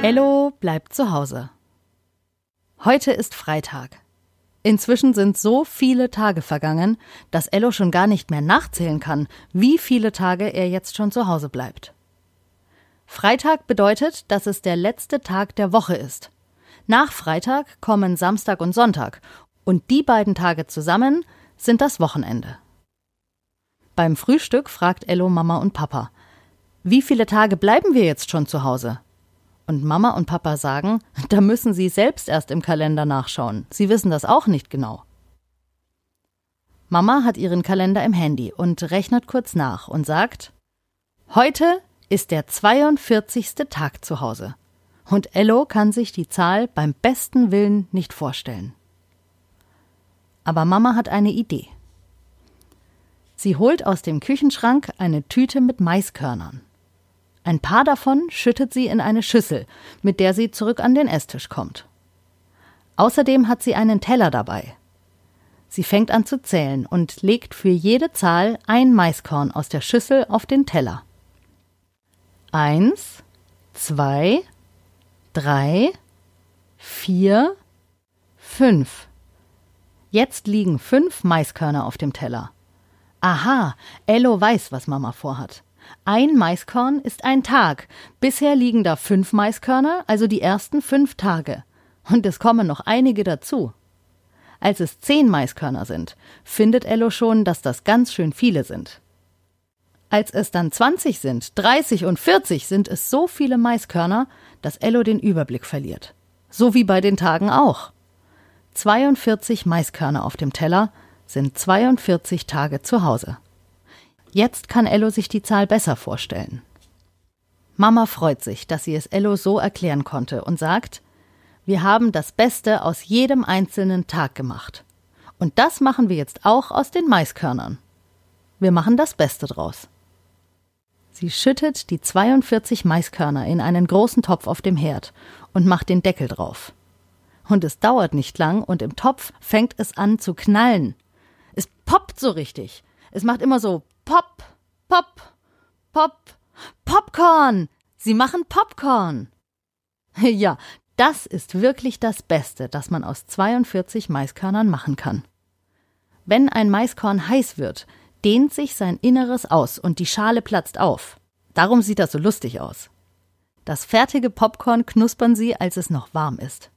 Ello bleibt zu Hause. Heute ist Freitag. Inzwischen sind so viele Tage vergangen, dass Ello schon gar nicht mehr nachzählen kann, wie viele Tage er jetzt schon zu Hause bleibt. Freitag bedeutet, dass es der letzte Tag der Woche ist. Nach Freitag kommen Samstag und Sonntag, und die beiden Tage zusammen sind das Wochenende. Beim Frühstück fragt Ello Mama und Papa: Wie viele Tage bleiben wir jetzt schon zu Hause? Und Mama und Papa sagen, da müssen Sie selbst erst im Kalender nachschauen. Sie wissen das auch nicht genau. Mama hat ihren Kalender im Handy und rechnet kurz nach und sagt, heute ist der 42. Tag zu Hause. Und Ello kann sich die Zahl beim besten Willen nicht vorstellen. Aber Mama hat eine Idee. Sie holt aus dem Küchenschrank eine Tüte mit Maiskörnern. Ein paar davon schüttet sie in eine Schüssel, mit der sie zurück an den Esstisch kommt. Außerdem hat sie einen Teller dabei. Sie fängt an zu zählen und legt für jede Zahl ein Maiskorn aus der Schüssel auf den Teller. Eins, zwei, drei, vier, fünf. Jetzt liegen fünf Maiskörner auf dem Teller. Aha, Ello weiß, was Mama vorhat. Ein Maiskorn ist ein Tag. Bisher liegen da fünf Maiskörner, also die ersten fünf Tage. Und es kommen noch einige dazu. Als es zehn Maiskörner sind, findet Ello schon, dass das ganz schön viele sind. Als es dann 20 sind, 30 und 40 sind es so viele Maiskörner, dass Ello den Überblick verliert. So wie bei den Tagen auch. 42 Maiskörner auf dem Teller sind 42 Tage zu Hause. Jetzt kann Ello sich die Zahl besser vorstellen. Mama freut sich, dass sie es Ello so erklären konnte und sagt, wir haben das Beste aus jedem einzelnen Tag gemacht. Und das machen wir jetzt auch aus den Maiskörnern. Wir machen das Beste draus. Sie schüttet die 42 Maiskörner in einen großen Topf auf dem Herd und macht den Deckel drauf. Und es dauert nicht lang und im Topf fängt es an zu knallen. Es poppt so richtig. Es macht immer so Popcorn. Sie machen Popcorn. Ja, das ist wirklich das Beste, das man aus 42 Maiskörnern machen kann. Wenn ein Maiskorn heiß wird, dehnt sich sein Inneres aus und die Schale platzt auf. Darum sieht das so lustig aus. Das fertige Popcorn knuspern sie, als es noch warm ist.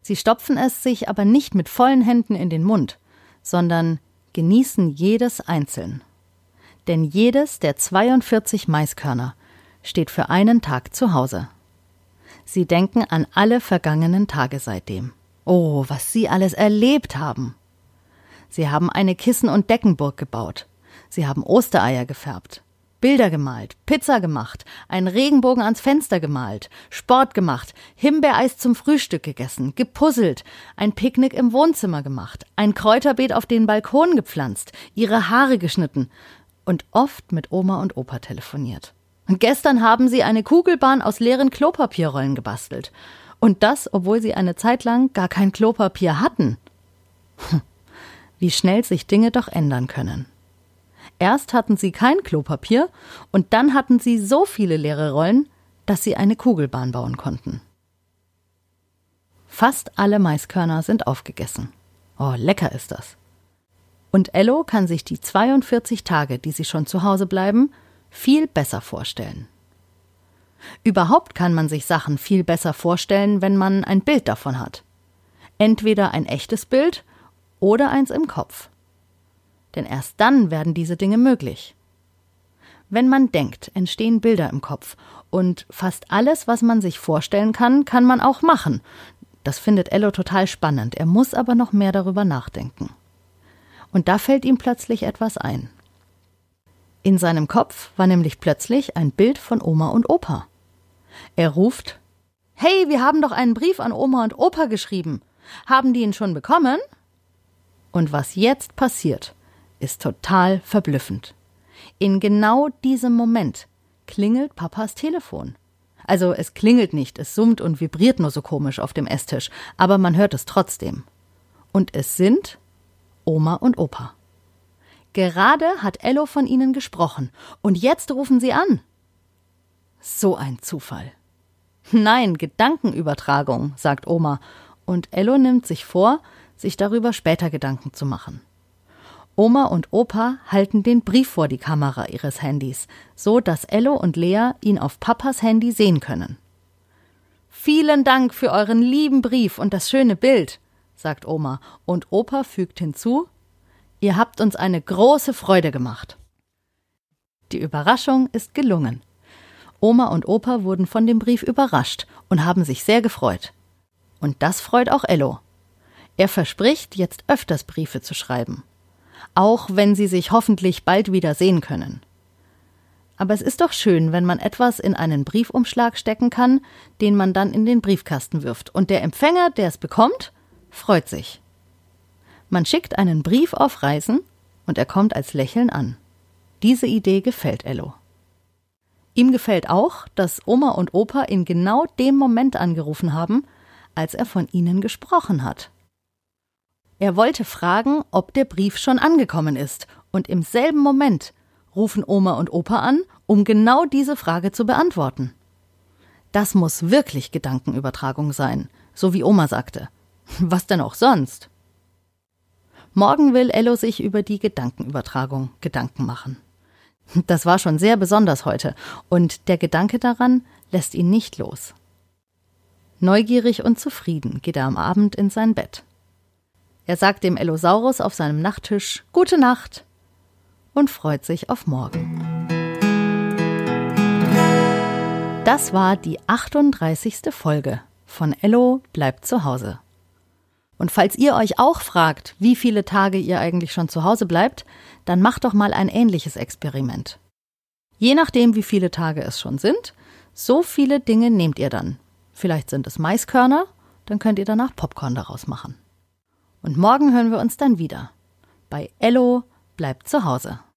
Sie stopfen es sich aber nicht mit vollen Händen in den Mund, sondern genießen jedes einzeln denn jedes der 42 Maiskörner steht für einen Tag zu Hause. Sie denken an alle vergangenen Tage seitdem. Oh, was Sie alles erlebt haben. Sie haben eine Kissen- und Deckenburg gebaut. Sie haben Ostereier gefärbt, Bilder gemalt, Pizza gemacht, einen Regenbogen ans Fenster gemalt, Sport gemacht, Himbeereis zum Frühstück gegessen, gepuzzelt, ein Picknick im Wohnzimmer gemacht, ein Kräuterbeet auf den Balkon gepflanzt, ihre Haare geschnitten, und oft mit Oma und Opa telefoniert. Und gestern haben sie eine Kugelbahn aus leeren Klopapierrollen gebastelt. Und das, obwohl sie eine Zeit lang gar kein Klopapier hatten. Hm. Wie schnell sich Dinge doch ändern können. Erst hatten sie kein Klopapier und dann hatten sie so viele leere Rollen, dass sie eine Kugelbahn bauen konnten. Fast alle Maiskörner sind aufgegessen. Oh, lecker ist das. Und Ello kann sich die 42 Tage, die sie schon zu Hause bleiben, viel besser vorstellen. Überhaupt kann man sich Sachen viel besser vorstellen, wenn man ein Bild davon hat. Entweder ein echtes Bild oder eins im Kopf. Denn erst dann werden diese Dinge möglich. Wenn man denkt, entstehen Bilder im Kopf und fast alles, was man sich vorstellen kann, kann man auch machen. Das findet Ello total spannend, er muss aber noch mehr darüber nachdenken. Und da fällt ihm plötzlich etwas ein. In seinem Kopf war nämlich plötzlich ein Bild von Oma und Opa. Er ruft Hey, wir haben doch einen Brief an Oma und Opa geschrieben. Haben die ihn schon bekommen? Und was jetzt passiert, ist total verblüffend. In genau diesem Moment klingelt Papas Telefon. Also es klingelt nicht, es summt und vibriert nur so komisch auf dem Esstisch, aber man hört es trotzdem. Und es sind Oma und Opa. Gerade hat Ello von ihnen gesprochen und jetzt rufen sie an. So ein Zufall. Nein, Gedankenübertragung, sagt Oma, und Ello nimmt sich vor, sich darüber später Gedanken zu machen. Oma und Opa halten den Brief vor die Kamera ihres Handys, so dass Ello und Lea ihn auf Papas Handy sehen können. Vielen Dank für euren lieben Brief und das schöne Bild, sagt Oma, und Opa fügt hinzu Ihr habt uns eine große Freude gemacht. Die Überraschung ist gelungen. Oma und Opa wurden von dem Brief überrascht und haben sich sehr gefreut. Und das freut auch Ello. Er verspricht, jetzt öfters Briefe zu schreiben. Auch wenn sie sich hoffentlich bald wieder sehen können. Aber es ist doch schön, wenn man etwas in einen Briefumschlag stecken kann, den man dann in den Briefkasten wirft. Und der Empfänger, der es bekommt, freut sich. Man schickt einen Brief auf Reisen und er kommt als Lächeln an. Diese Idee gefällt Ello. Ihm gefällt auch, dass Oma und Opa in genau dem Moment angerufen haben, als er von ihnen gesprochen hat. Er wollte fragen, ob der Brief schon angekommen ist, und im selben Moment rufen Oma und Opa an, um genau diese Frage zu beantworten. Das muss wirklich Gedankenübertragung sein, so wie Oma sagte. Was denn auch sonst? Morgen will Ello sich über die Gedankenübertragung Gedanken machen. Das war schon sehr besonders heute, und der Gedanke daran lässt ihn nicht los. Neugierig und zufrieden geht er am Abend in sein Bett. Er sagt dem Ellosaurus auf seinem Nachttisch Gute Nacht und freut sich auf morgen. Das war die 38. Folge von Ello bleibt zu Hause. Und falls ihr euch auch fragt, wie viele Tage ihr eigentlich schon zu Hause bleibt, dann macht doch mal ein ähnliches Experiment. Je nachdem, wie viele Tage es schon sind, so viele Dinge nehmt ihr dann. Vielleicht sind es Maiskörner, dann könnt ihr danach Popcorn daraus machen. Und morgen hören wir uns dann wieder. Bei Ello bleibt zu Hause.